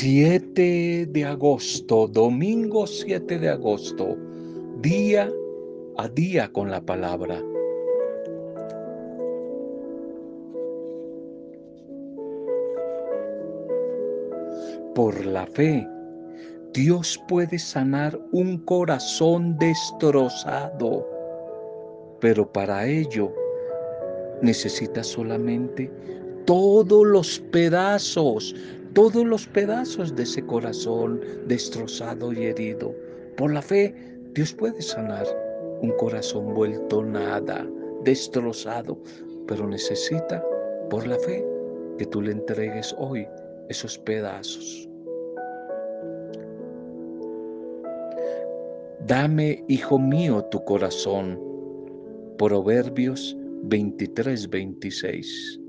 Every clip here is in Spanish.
7 de agosto, domingo 7 de agosto, día a día con la palabra. Por la fe, Dios puede sanar un corazón destrozado, pero para ello necesita solamente todos los pedazos, todos los pedazos de ese corazón destrozado y herido. Por la fe, Dios puede sanar un corazón vuelto nada, destrozado, pero necesita, por la fe, que tú le entregues hoy esos pedazos. Dame, hijo mío, tu corazón. Proverbios 23, 26.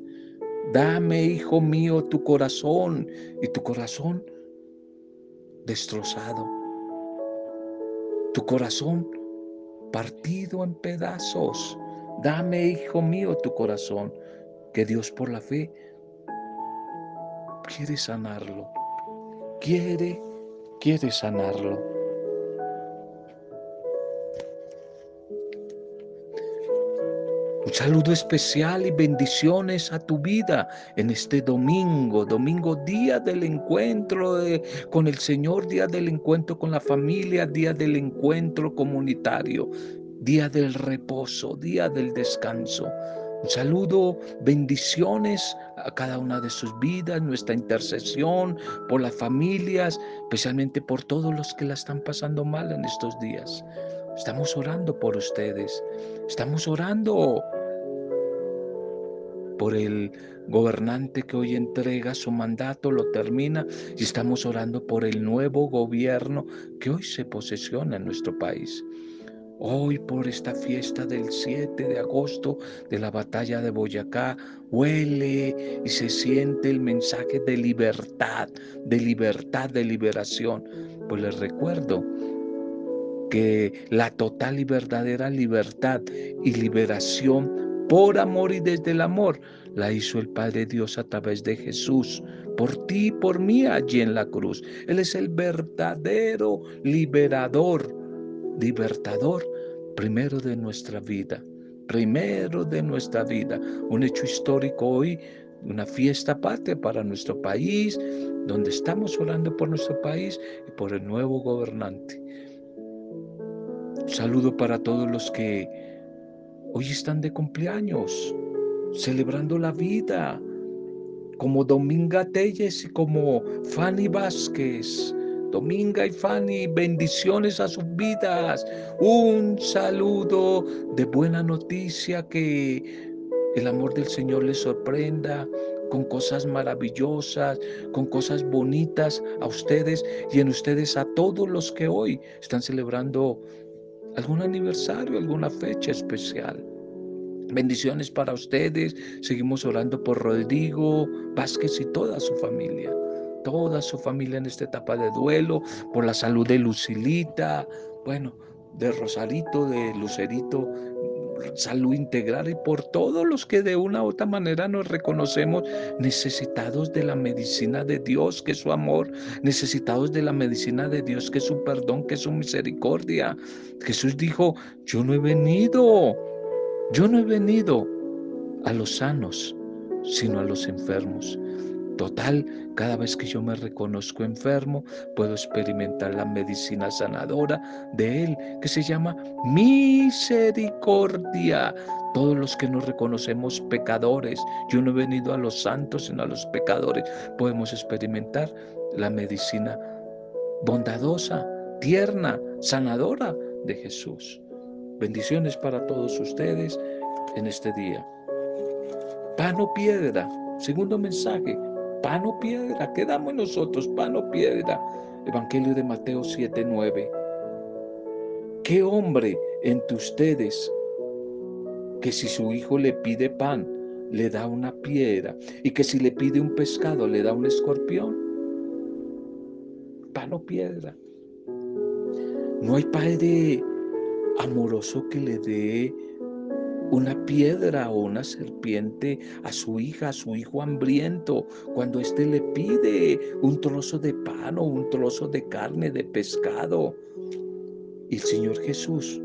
Dame, hijo mío, tu corazón y tu corazón destrozado. Tu corazón partido en pedazos. Dame, hijo mío, tu corazón, que Dios por la fe quiere sanarlo. Quiere, quiere sanarlo. Un saludo especial y bendiciones a tu vida en este domingo, domingo día del encuentro con el Señor, día del encuentro con la familia, día del encuentro comunitario, día del reposo, día del descanso. Un saludo, bendiciones a cada una de sus vidas, nuestra intercesión por las familias, especialmente por todos los que la están pasando mal en estos días. Estamos orando por ustedes. Estamos orando por el gobernante que hoy entrega su mandato, lo termina y estamos orando por el nuevo gobierno que hoy se posesiona en nuestro país. Hoy por esta fiesta del 7 de agosto de la batalla de Boyacá, huele y se siente el mensaje de libertad, de libertad, de liberación. Pues les recuerdo que la total y verdadera libertad y liberación por amor y desde el amor la hizo el Padre Dios a través de Jesús, por ti y por mí allí en la cruz. Él es el verdadero liberador, libertador primero de nuestra vida, primero de nuestra vida. Un hecho histórico hoy, una fiesta aparte para nuestro país, donde estamos orando por nuestro país y por el nuevo gobernante saludo para todos los que hoy están de cumpleaños, celebrando la vida, como Dominga Telles y como Fanny Vázquez. Dominga y Fanny, bendiciones a sus vidas. Un saludo de buena noticia, que el amor del Señor les sorprenda con cosas maravillosas, con cosas bonitas a ustedes y en ustedes a todos los que hoy están celebrando algún aniversario, alguna fecha especial. Bendiciones para ustedes. Seguimos orando por Rodrigo Vázquez y toda su familia. Toda su familia en esta etapa de duelo, por la salud de Lucilita, bueno, de Rosarito, de Lucerito, salud integral y por todos los que de una u otra manera nos reconocemos necesitados de la medicina de Dios, que es su amor, necesitados de la medicina de Dios, que es su perdón, que es su misericordia. Jesús dijo, yo no he venido, yo no he venido a los sanos, sino a los enfermos. Total, cada vez que yo me reconozco enfermo, puedo experimentar la medicina sanadora de Él, que se llama misericordia. Todos los que nos reconocemos pecadores, yo no he venido a los santos, sino a los pecadores, podemos experimentar la medicina bondadosa, tierna, sanadora de Jesús. Bendiciones para todos ustedes en este día. Pan o piedra, segundo mensaje, pan o piedra. ¿Qué damos nosotros? Pan o piedra. Evangelio de Mateo 7, 9. ¿Qué hombre entre ustedes que si su hijo le pide pan, le da una piedra y que si le pide un pescado, le da un escorpión? Pan o piedra. No hay padre amoroso que le dé una piedra o una serpiente a su hija, a su hijo hambriento, cuando éste le pide un trozo de pan o un trozo de carne, de pescado. Y el Señor Jesús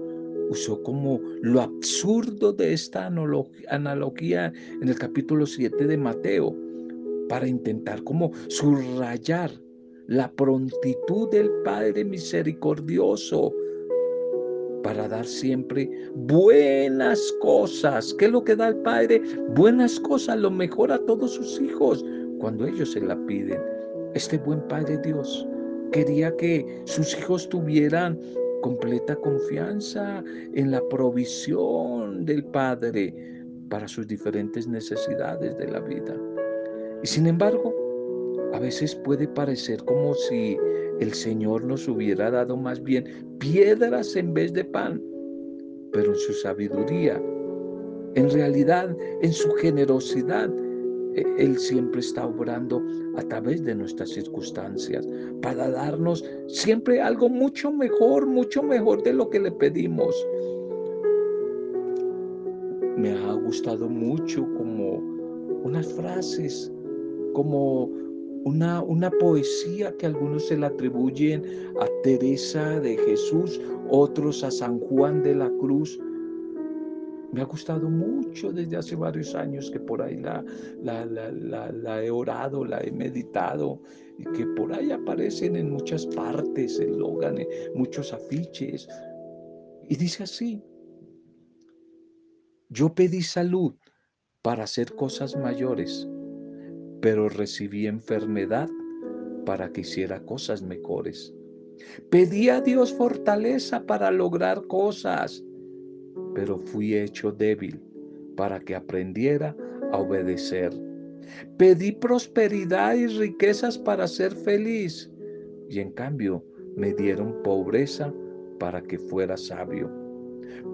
usó como lo absurdo de esta analogía en el capítulo 7 de Mateo para intentar como subrayar la prontitud del Padre misericordioso para dar siempre buenas cosas. ¿Qué es lo que da el Padre? Buenas cosas, lo mejor a todos sus hijos cuando ellos se la piden. Este buen Padre Dios quería que sus hijos tuvieran completa confianza en la provisión del Padre para sus diferentes necesidades de la vida. Y sin embargo, a veces puede parecer como si el Señor nos hubiera dado más bien piedras en vez de pan, pero en su sabiduría, en realidad, en su generosidad, e, Él siempre está obrando a través de nuestras circunstancias para darnos siempre algo mucho mejor, mucho mejor de lo que le pedimos. Me ha gustado mucho como unas frases, como una, una poesía que algunos se la atribuyen a Teresa de Jesús, otros a San Juan de la Cruz. Me ha gustado mucho desde hace varios años que por ahí la, la, la, la, he orado, la he meditado y que por ahí aparecen en muchas partes, en Logan, en muchos afiches. Y dice así, yo pedí salud para hacer cosas mayores pero recibí enfermedad para que hiciera cosas mejores. Pedí a Dios fortaleza para lograr cosas, pero fui hecho débil para que aprendiera a obedecer. Pedí prosperidad y riquezas para ser feliz, y en cambio me dieron pobreza para que fuera sabio.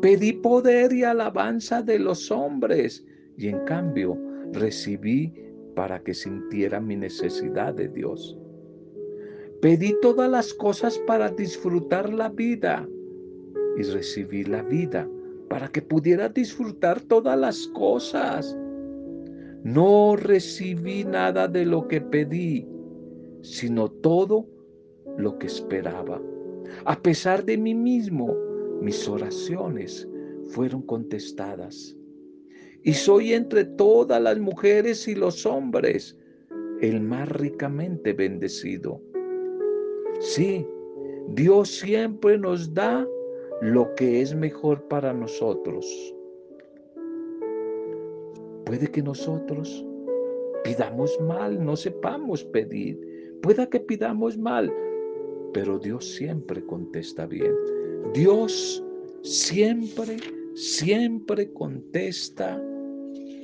Pedí poder y alabanza de los hombres, y en cambio recibí para que sintiera mi necesidad de Dios. Pedí todas las cosas para disfrutar la vida y recibí la vida para que pudiera disfrutar todas las cosas. No recibí nada de lo que pedí, sino todo lo que esperaba. A pesar de mí mismo, mis oraciones fueron contestadas y soy entre todas las mujeres y los hombres el más ricamente bendecido. Sí, Dios siempre nos da lo que es mejor para nosotros. Puede que nosotros pidamos mal, no sepamos pedir. Pueda que pidamos mal, pero Dios siempre contesta bien. Dios siempre, siempre contesta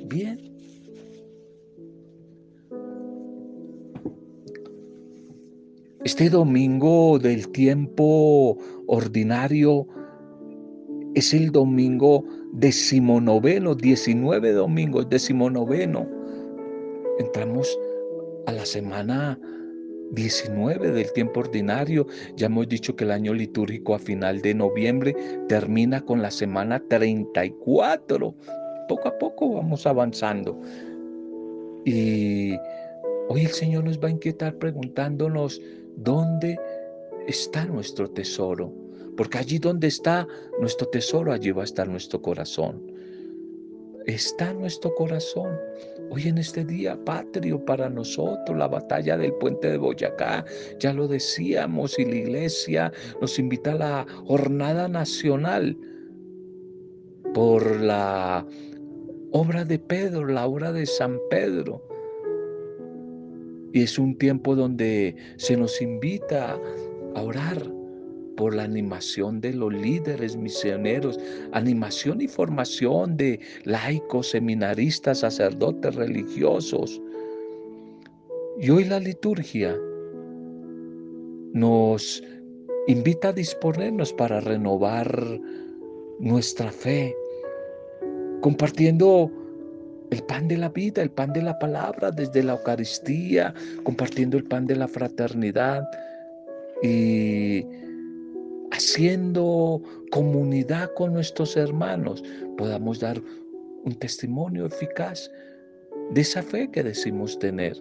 Bien. Este domingo del tiempo ordinario es el domingo decimonoveno, 19 domingos, decimonoveno. Entramos a la semana 19 del tiempo ordinario. Ya hemos dicho que el año litúrgico a final de noviembre termina con la semana 34 poco a poco vamos avanzando. Y hoy el Señor nos va a inquietar preguntándonos dónde está nuestro tesoro. Porque allí donde está nuestro tesoro, allí va a estar nuestro corazón. Está nuestro corazón. Hoy en este día patrio para nosotros, la batalla del puente de Boyacá, ya lo decíamos, y la iglesia nos invita a la jornada nacional por la obra de Pedro, la obra de San Pedro. Y es un tiempo donde se nos invita a orar por la animación de los líderes misioneros, animación y formación de laicos, seminaristas, sacerdotes religiosos. Y hoy la liturgia nos invita a disponernos para renovar nuestra fe, compartiendo el pan de la vida, el pan de la palabra desde la Eucaristía, compartiendo el pan de la fraternidad y haciendo comunidad con nuestros hermanos, podamos dar un testimonio eficaz de esa fe que decimos tener.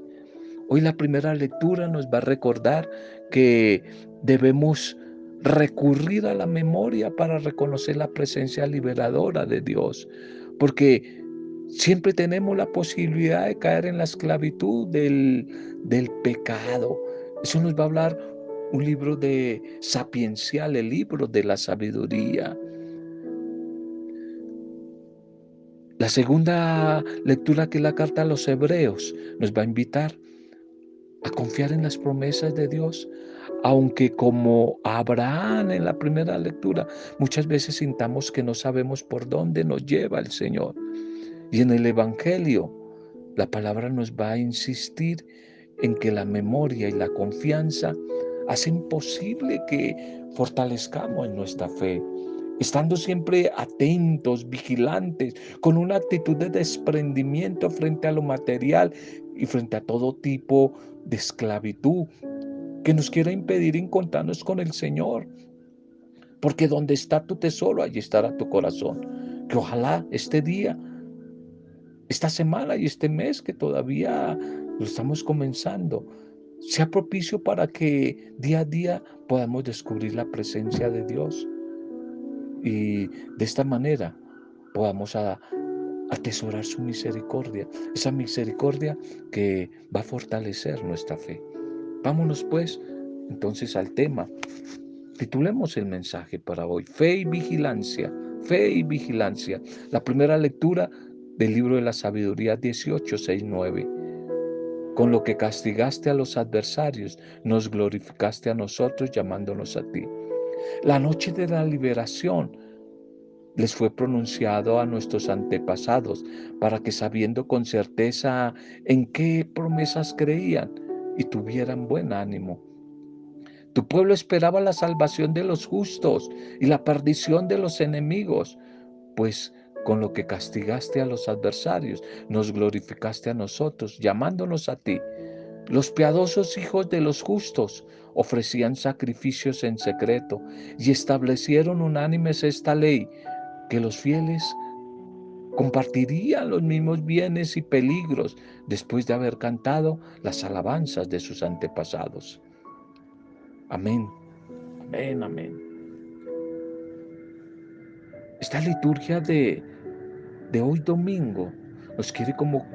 Hoy la primera lectura nos va a recordar que debemos recurrir a la memoria para reconocer la presencia liberadora de Dios, porque siempre tenemos la posibilidad de caer en la esclavitud del, del pecado. Eso nos va a hablar un libro de sapiencial, el libro de la sabiduría. La segunda lectura que es la carta a los hebreos nos va a invitar a confiar en las promesas de Dios, aunque como Abraham en la primera lectura, muchas veces sintamos que no sabemos por dónde nos lleva el Señor. Y en el Evangelio, la palabra nos va a insistir en que la memoria y la confianza hacen posible que fortalezcamos en nuestra fe, estando siempre atentos, vigilantes, con una actitud de desprendimiento frente a lo material y frente a todo tipo de esclavitud que nos quiera impedir encontrarnos con el Señor. Porque donde está tu tesoro, allí estará tu corazón. Que ojalá este día, esta semana y este mes que todavía lo estamos comenzando, sea propicio para que día a día podamos descubrir la presencia de Dios y de esta manera podamos atesorar su misericordia, esa misericordia que va a fortalecer nuestra fe. Vámonos pues entonces al tema. Titulemos el mensaje para hoy, fe y vigilancia, fe y vigilancia. La primera lectura del libro de la sabiduría 18, 6, 9. Con lo que castigaste a los adversarios, nos glorificaste a nosotros llamándonos a ti. La noche de la liberación les fue pronunciado a nuestros antepasados para que sabiendo con certeza en qué promesas creían y tuvieran buen ánimo. Tu pueblo esperaba la salvación de los justos y la perdición de los enemigos, pues con lo que castigaste a los adversarios, nos glorificaste a nosotros, llamándonos a ti. Los piadosos hijos de los justos ofrecían sacrificios en secreto y establecieron unánimes esta ley, que los fieles compartirían los mismos bienes y peligros después de haber cantado las alabanzas de sus antepasados. Amén, amén, amén. Esta liturgia de de hoy domingo nos quiere como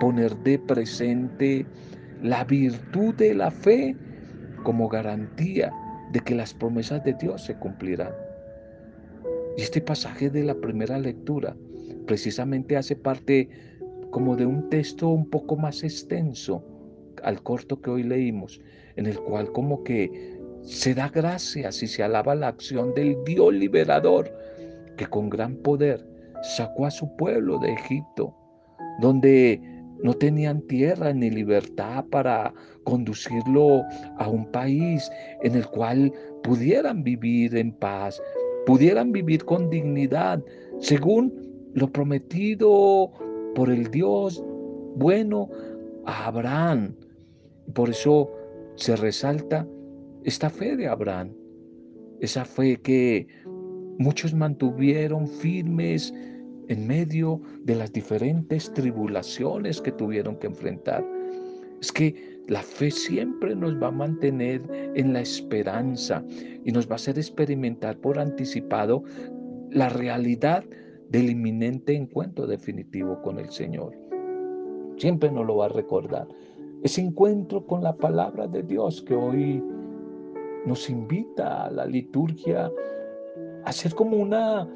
poner de presente la virtud de la fe como garantía de que las promesas de Dios se cumplirán. Y este pasaje de la primera lectura precisamente hace parte como de un texto un poco más extenso al corto que hoy leímos, en el cual como que se da gracias y se alaba la acción del Dios liberador que con gran poder sacó a su pueblo de Egipto, donde no tenían tierra ni libertad para conducirlo a un país en el cual pudieran vivir en paz, pudieran vivir con dignidad, según lo prometido por el Dios bueno a Abraham. Por eso se resalta esta fe de Abraham, esa fe que Muchos mantuvieron firmes en medio de las diferentes tribulaciones que tuvieron que enfrentar. Es que la fe siempre nos va a mantener en la esperanza y nos va a hacer experimentar por anticipado la realidad del inminente encuentro definitivo con el Señor. Siempre nos lo va a recordar. Ese encuentro con la palabra de Dios que hoy nos invita a la liturgia hacer como una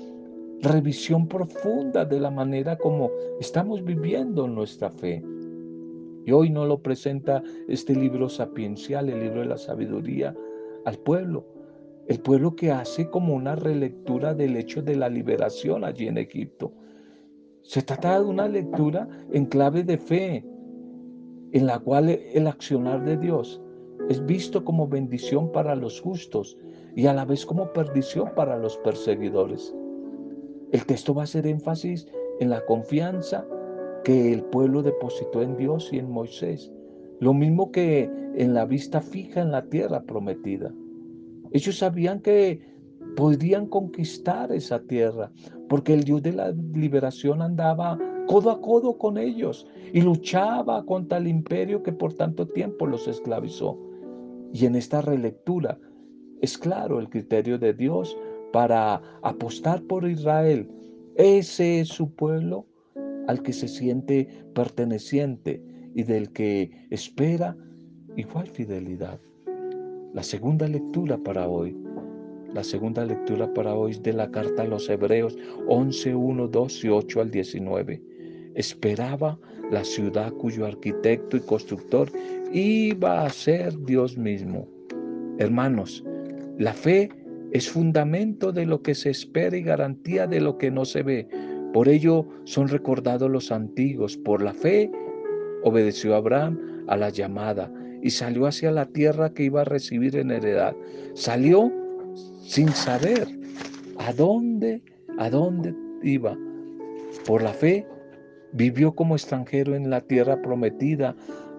revisión profunda de la manera como estamos viviendo nuestra fe. Y hoy no lo presenta este libro sapiencial, el libro de la sabiduría, al pueblo. El pueblo que hace como una relectura del hecho de la liberación allí en Egipto. Se trata de una lectura en clave de fe, en la cual el accionar de Dios es visto como bendición para los justos y a la vez como perdición para los perseguidores. El texto va a hacer énfasis en la confianza que el pueblo depositó en Dios y en Moisés, lo mismo que en la vista fija en la tierra prometida. Ellos sabían que podrían conquistar esa tierra, porque el Dios de la liberación andaba codo a codo con ellos y luchaba contra el imperio que por tanto tiempo los esclavizó. Y en esta relectura es claro el criterio de Dios para apostar por Israel. Ese es su pueblo al que se siente perteneciente y del que espera igual fidelidad. La segunda lectura para hoy la segunda lectura para hoy es de la carta a los Hebreos 11, 1, 2 y 8 al 19. Esperaba la ciudad cuyo arquitecto y constructor iba a ser Dios mismo. Hermanos, la fe es fundamento de lo que se espera y garantía de lo que no se ve. Por ello son recordados los antiguos. Por la fe obedeció Abraham a la llamada y salió hacia la tierra que iba a recibir en heredad. Salió sin saber a dónde, a dónde iba. Por la fe vivió como extranjero en la tierra prometida,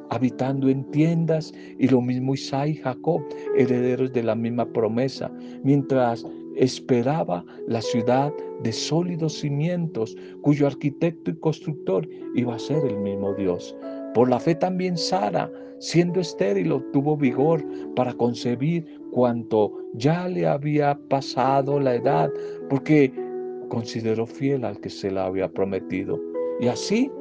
habitando en tiendas, y lo mismo Isaac y Jacob, herederos de la misma promesa, mientras esperaba la ciudad de sólidos cimientos, cuyo arquitecto y constructor iba a ser el mismo Dios. Por la fe también Sara, siendo estéril, obtuvo vigor para concebir cuanto ya le había pasado la edad, porque consideró fiel al que se la había prometido. Y así,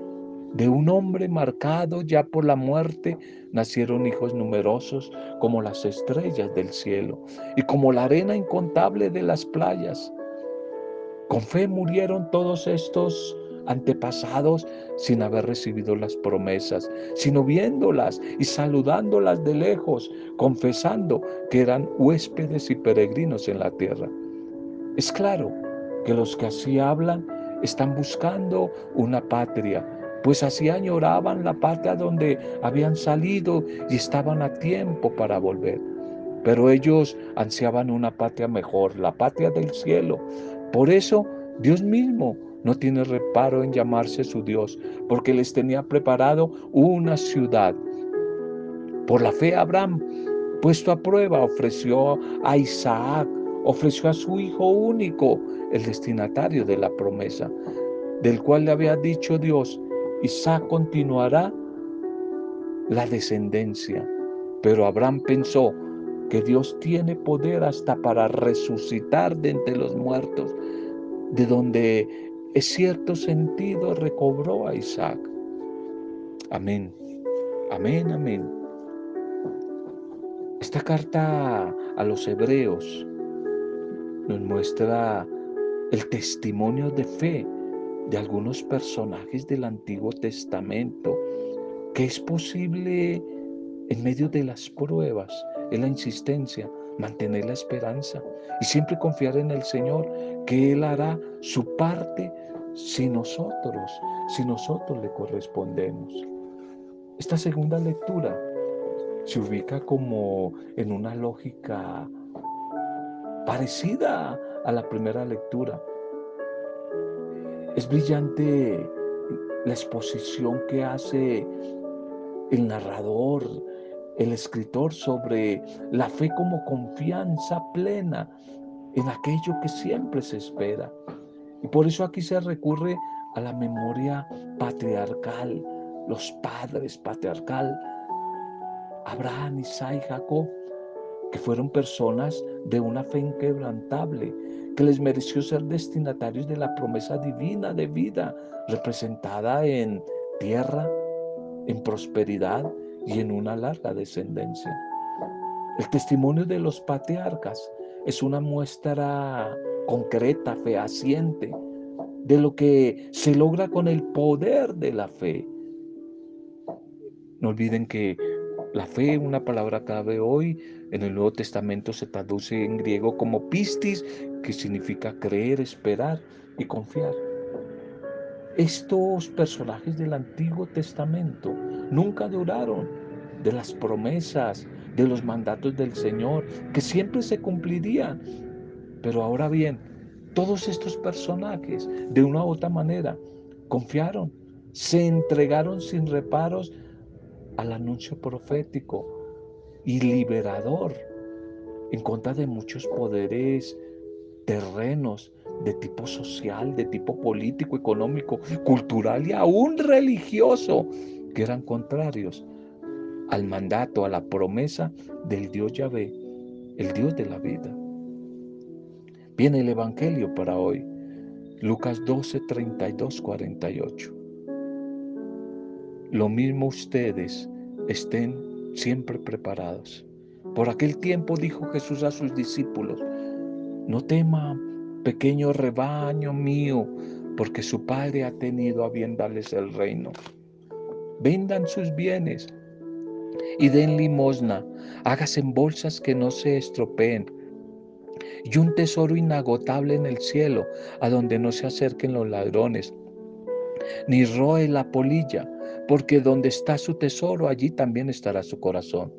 de un hombre marcado ya por la muerte, nacieron hijos numerosos como las estrellas del cielo y como la arena incontable de las playas. Con fe murieron todos estos antepasados sin haber recibido las promesas, sino viéndolas y saludándolas de lejos, confesando que eran huéspedes y peregrinos en la tierra. Es claro que los que así hablan están buscando una patria, pues así añoraban la patria donde habían salido y estaban a tiempo para volver. Pero ellos ansiaban una patria mejor, la patria del cielo. Por eso Dios mismo no tiene reparo en llamarse su Dios, porque les tenía preparado una ciudad. Por la fe Abraham, puesto a prueba, ofreció a Isaac, ofreció a su hijo único, el destinatario de la promesa, del cual le había dicho Dios, Isaac continuará la descendencia. Pero Abraham pensó que Dios tiene poder hasta para resucitar de entre los muertos, de donde en cierto sentido recobró a Isaac. Amén, amén, amén. Esta carta a los hebreos nos muestra el testimonio de fe de algunos personajes del Antiguo Testamento, que es posible en medio de las pruebas, en la insistencia, mantener la esperanza y siempre confiar en el Señor, que Él hará su parte si nosotros, si nosotros le correspondemos. Esta segunda lectura se ubica como en una lógica parecida a la primera lectura. Es brillante la exposición que hace el narrador, el escritor sobre la fe como confianza plena en aquello que siempre se espera. Y por eso aquí se recurre a la memoria patriarcal, los padres patriarcal, Abraham, Isaac y Jacob, que fueron personas de una fe inquebrantable, que les mereció ser destinatarios de la promesa divina de vida, representada en tierra, en prosperidad y en una larga descendencia. El testimonio de los patriarcas es una muestra concreta, fehaciente, de lo que se logra con el poder de la fe. No olviden que la fe, una palabra clave hoy, en el Nuevo Testamento se traduce en griego como pistis, que significa creer, esperar y confiar. Estos personajes del Antiguo Testamento nunca duraron de las promesas, de los mandatos del Señor, que siempre se cumplirían. Pero ahora bien, todos estos personajes, de una u otra manera, confiaron, se entregaron sin reparos al anuncio profético y liberador en contra de muchos poderes terrenos de tipo social, de tipo político, económico, cultural y aún religioso, que eran contrarios al mandato, a la promesa del Dios Yahvé, el Dios de la vida. Viene el Evangelio para hoy, Lucas 12, 32, 48. Lo mismo ustedes estén siempre preparados. Por aquel tiempo dijo Jesús a sus discípulos, no tema, pequeño rebaño mío, porque su Padre ha tenido a bien darles el reino. Vendan sus bienes y den limosna, hágase en bolsas que no se estropeen, y un tesoro inagotable en el cielo, a donde no se acerquen los ladrones, ni roe la polilla, porque donde está su tesoro, allí también estará su corazón.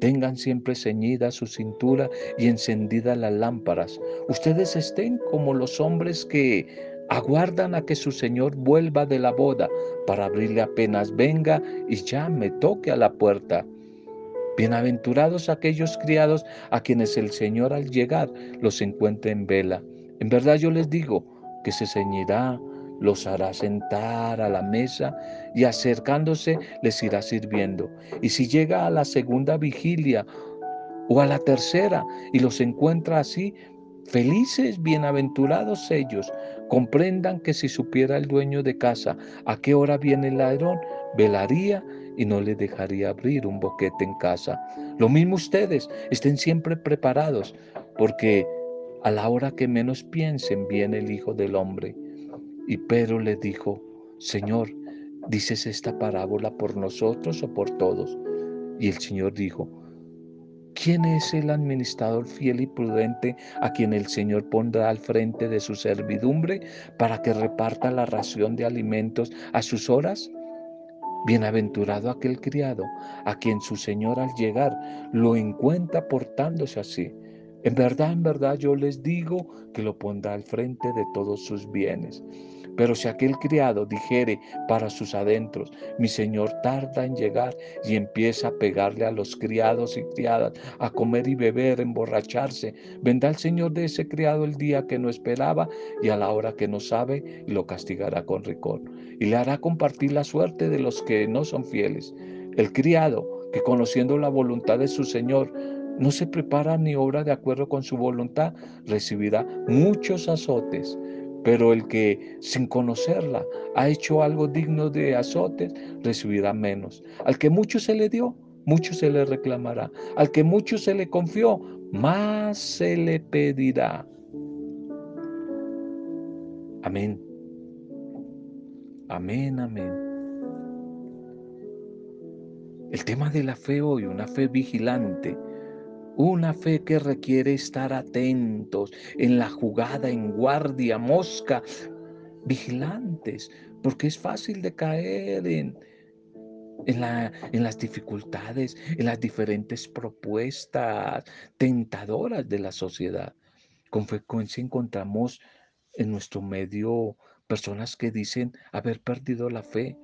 Tengan siempre ceñida su cintura y encendidas las lámparas. Ustedes estén como los hombres que aguardan a que su Señor vuelva de la boda para abrirle apenas venga y ya me toque a la puerta. Bienaventurados aquellos criados a quienes el Señor al llegar los encuentre en vela. En verdad yo les digo que se ceñirá, los hará sentar a la mesa y acercándose les irá sirviendo. Y si llega a la segunda vigilia o a la tercera y los encuentra así, Felices, bienaventurados ellos, comprendan que si supiera el dueño de casa a qué hora viene el ladrón, velaría y no le dejaría abrir un boquete en casa. Lo mismo ustedes, estén siempre preparados, porque a la hora que menos piensen viene el Hijo del Hombre. Y Pedro le dijo, Señor, ¿dices esta parábola por nosotros o por todos? Y el Señor dijo, ¿Quién es el administrador fiel y prudente a quien el Señor pondrá al frente de su servidumbre para que reparta la ración de alimentos a sus horas? Bienaventurado aquel criado a quien su Señor al llegar lo encuentra portándose así. En verdad, en verdad yo les digo que lo pondrá al frente de todos sus bienes. Pero si aquel criado dijere para sus adentros, mi señor tarda en llegar y empieza a pegarle a los criados y criadas, a comer y beber, emborracharse, vendrá el señor de ese criado el día que no esperaba y a la hora que no sabe y lo castigará con rigor. Y le hará compartir la suerte de los que no son fieles. El criado que conociendo la voluntad de su señor, no se prepara ni obra de acuerdo con su voluntad, recibirá muchos azotes. Pero el que sin conocerla ha hecho algo digno de azotes, recibirá menos. Al que mucho se le dio, mucho se le reclamará. Al que mucho se le confió, más se le pedirá. Amén. Amén, amén. El tema de la fe hoy, una fe vigilante, una fe que requiere estar atentos en la jugada, en guardia, mosca, vigilantes, porque es fácil de caer en, en, la, en, las dificultades, en las diferentes propuestas tentadoras de la sociedad. Con frecuencia encontramos en nuestro medio personas que dicen haber perdido la fe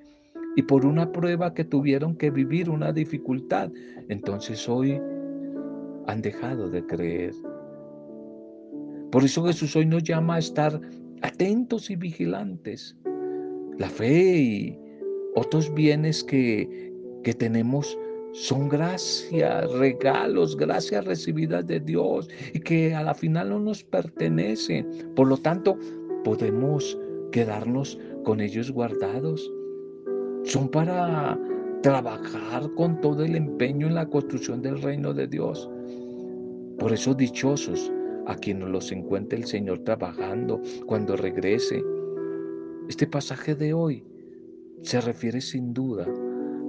y por una prueba que tuvieron que vivir una dificultad. Entonces hoy han dejado de creer. Por eso Jesús hoy nos llama a estar atentos y vigilantes. La fe y otros bienes que, que tenemos son gracias, regalos, gracias recibidas de Dios y que a la final no nos pertenecen. Por lo tanto, podemos quedarnos con ellos guardados. Son para trabajar con todo el empeño en la construcción del reino de Dios. Por eso dichosos a quienes los encuentre el Señor trabajando cuando regrese. Este pasaje de hoy se refiere sin duda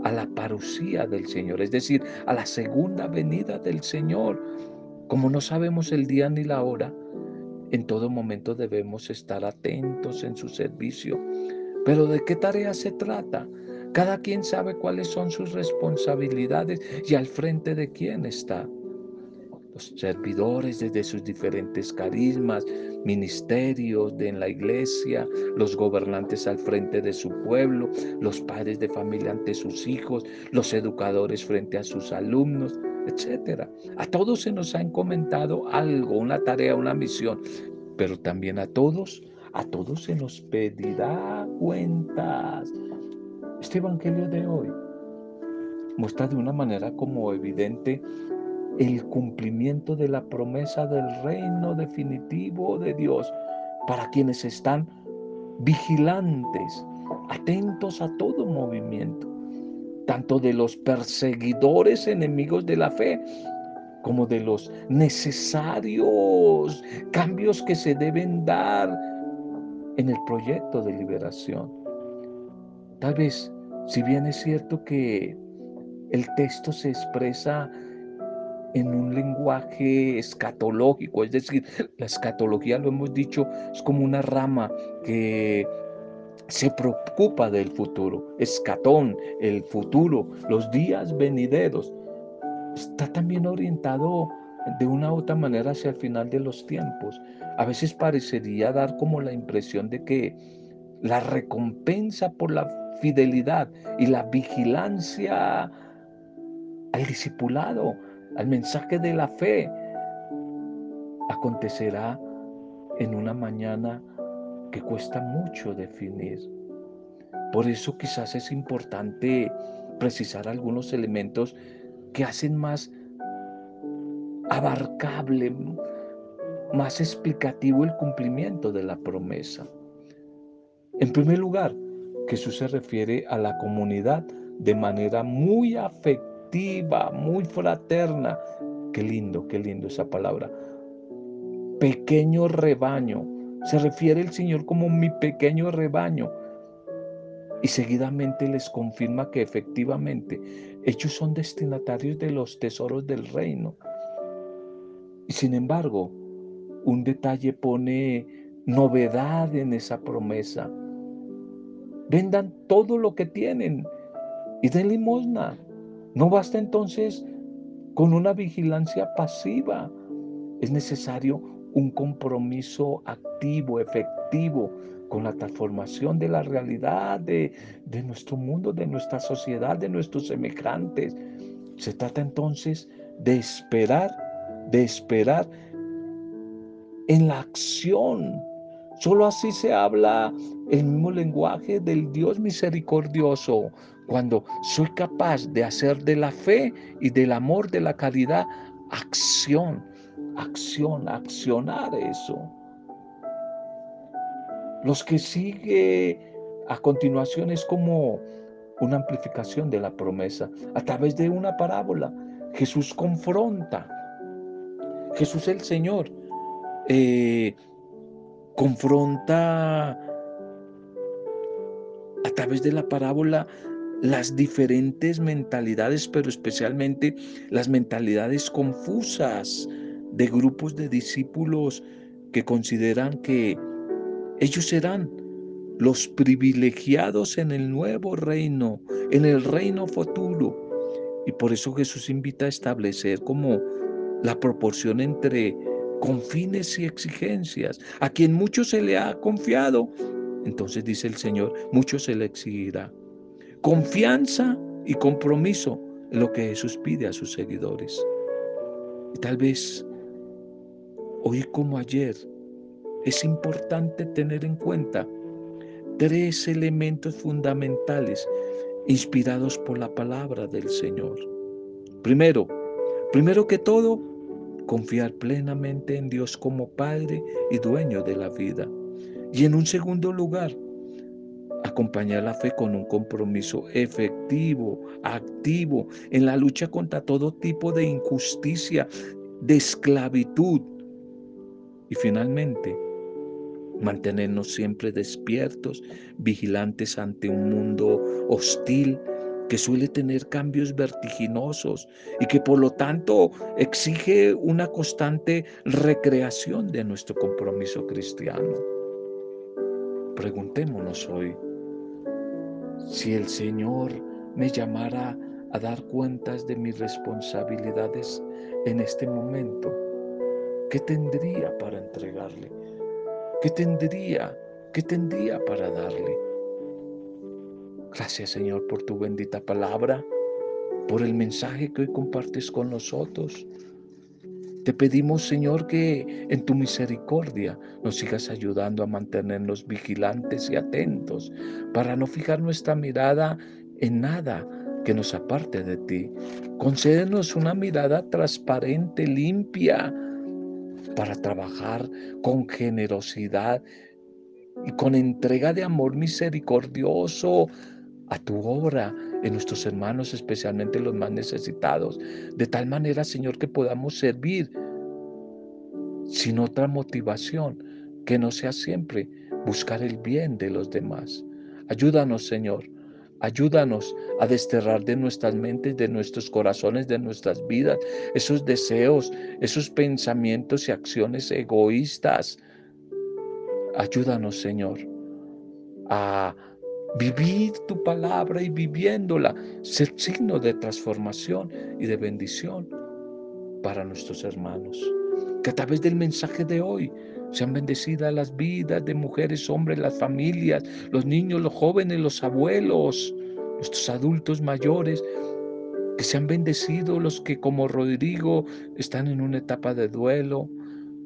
a la parucía del Señor, es decir, a la segunda venida del Señor. Como no sabemos el día ni la hora, en todo momento debemos estar atentos en su servicio. Pero ¿de qué tarea se trata? Cada quien sabe cuáles son sus responsabilidades y al frente de quién está los servidores desde sus diferentes carismas, ministerios de en la iglesia, los gobernantes al frente de su pueblo, los padres de familia ante sus hijos, los educadores frente a sus alumnos, etcétera. A todos se nos ha encomendado algo, una tarea, una misión. pero también a todos, a todos se nos pedirá cuentas. Este Evangelio de hoy muestra de una manera como evidente el cumplimiento de la promesa del reino definitivo de Dios para quienes están vigilantes, atentos a todo movimiento, tanto de los perseguidores enemigos de la fe, como de los necesarios cambios que se deben dar en el proyecto de liberación. Tal vez, si bien es cierto que el texto se expresa en un lenguaje escatológico, es decir, la escatología, lo hemos dicho, es como una rama que se preocupa del futuro, escatón, el futuro, los días venideros está también orientado de una u otra manera hacia el final de los tiempos. A veces parecería dar como la impresión de que la recompensa por la fidelidad y la vigilancia al discipulado, al mensaje de la fe, acontecerá en una mañana que cuesta mucho definir. Por eso quizás es importante precisar algunos elementos que hacen más abarcable, más explicativo el cumplimiento de la promesa. En primer lugar, Jesús se refiere a la comunidad de manera muy afectiva, muy fraterna. Qué lindo, qué lindo esa palabra. Pequeño rebaño. Se refiere el Señor como mi pequeño rebaño y seguidamente les confirma que efectivamente ellos son destinatarios de los tesoros del reino. Y sin embargo, un detalle pone novedad en esa promesa. Vendan todo lo que tienen y den limosna. No basta entonces con una vigilancia pasiva. Es necesario un compromiso activo, efectivo, con la transformación de la realidad de, nuestro mundo, de nuestra sociedad, de nuestros semejantes. Se trata entonces de esperar, de esperar en la acción. Solo así se habla el mismo lenguaje del Dios misericordioso, cuando soy capaz de hacer de la fe y del amor, de la caridad, acción, acción, accionar eso. Los que sigue a continuación es como una amplificación de la promesa. A través de una parábola, Jesús confronta. Jesús el Señor eh, confronta a través de la parábola las diferentes mentalidades, pero especialmente las mentalidades confusas de grupos de discípulos que consideran que ellos serán los privilegiados en el nuevo reino, en el reino futuro. Y por eso Jesús invita a establecer como la proporción entre confines y exigencias. A quien mucho se le ha confiado, entonces dice el Señor, mucho se le exigirá. Confianza y compromiso en lo que Jesús pide a sus seguidores. Y tal vez hoy como ayer, es importante tener en cuenta tres elementos fundamentales inspirados por la palabra del Señor. Primero, primero que todo, confiar plenamente en Dios como Padre y dueño de la vida. Y en un segundo lugar, acompañar la fe con un compromiso efectivo, activo, en la lucha contra todo tipo de injusticia, de esclavitud. Y finalmente, mantenernos siempre despiertos, vigilantes ante un mundo hostil que suele tener cambios vertiginosos y que por lo tanto exige una constante recreación de nuestro compromiso cristiano. Preguntémonos hoy, si el Señor me llamara a dar cuentas de mis responsabilidades en este momento, ¿qué tendría para entregarle? ¿Qué tendría? ¿Qué tendría para darle? Gracias Señor por tu bendita palabra, por el mensaje que hoy compartes con nosotros. Te pedimos, Señor, que en tu misericordia nos sigas ayudando a mantenernos vigilantes y atentos para no fijar nuestra mirada en nada que nos aparte de ti. Concédenos una mirada transparente, limpia, para trabajar con generosidad y con entrega de amor misericordioso a tu obra en nuestros hermanos, especialmente los más necesitados, de tal manera, Señor, que podamos servir sin otra motivación que no sea siempre buscar el bien de los demás. Ayúdanos, Señor, Ayúdanos a desterrar de nuestras mentes, de nuestros corazones, de nuestras vidas, esos deseos, esos pensamientos y acciones egoístas. Ayúdanos, Señor, a vivir tu palabra y viviéndola, ser signo de transformación y de bendición para nuestros hermanos. Que a través del mensaje de hoy sean bendecidas las vidas de mujeres, hombres, las familias, los niños, los jóvenes, los abuelos, nuestros adultos mayores. Que sean bendecidos los que como Rodrigo están en una etapa de duelo.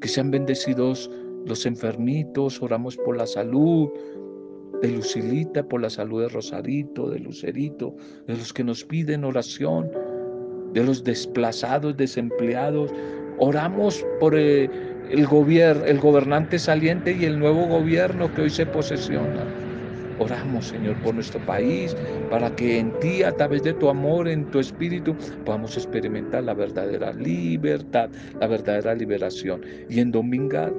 Que sean bendecidos los enfermitos. Oramos por la salud de Lucilita, por la salud de Rosarito, de Lucerito, de los que nos piden oración, de los desplazados, desempleados. Oramos por... Eh, el, gobierno, el gobernante saliente y el nuevo gobierno que hoy se posesiona. Oramos, Señor, por nuestro país, para que en ti, a través de tu amor, en tu espíritu, podamos experimentar la verdadera libertad, la verdadera liberación. Y en Dominga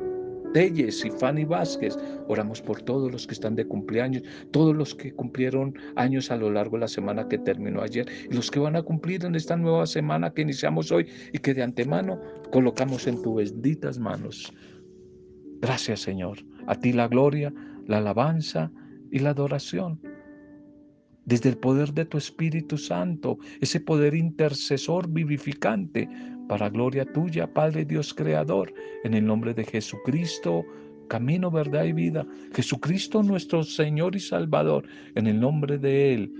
Telles y Fanny Vázquez. Oramos por todos los que están de cumpleaños, todos los que cumplieron años a lo largo de la semana que terminó ayer y los que van a cumplir en esta nueva semana que iniciamos hoy y que de antemano colocamos en tus benditas manos. Gracias Señor. A ti la gloria, la alabanza y la adoración desde el poder de tu Espíritu Santo, ese poder intercesor vivificante, para gloria tuya, Padre Dios Creador, en el nombre de Jesucristo, camino, verdad y vida. Jesucristo nuestro Señor y Salvador, en el nombre de Él,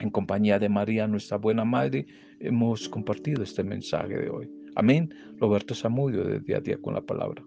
en compañía de María, nuestra buena Madre, hemos compartido este mensaje de hoy. Amén. Roberto Zamudio, de día a día con la palabra.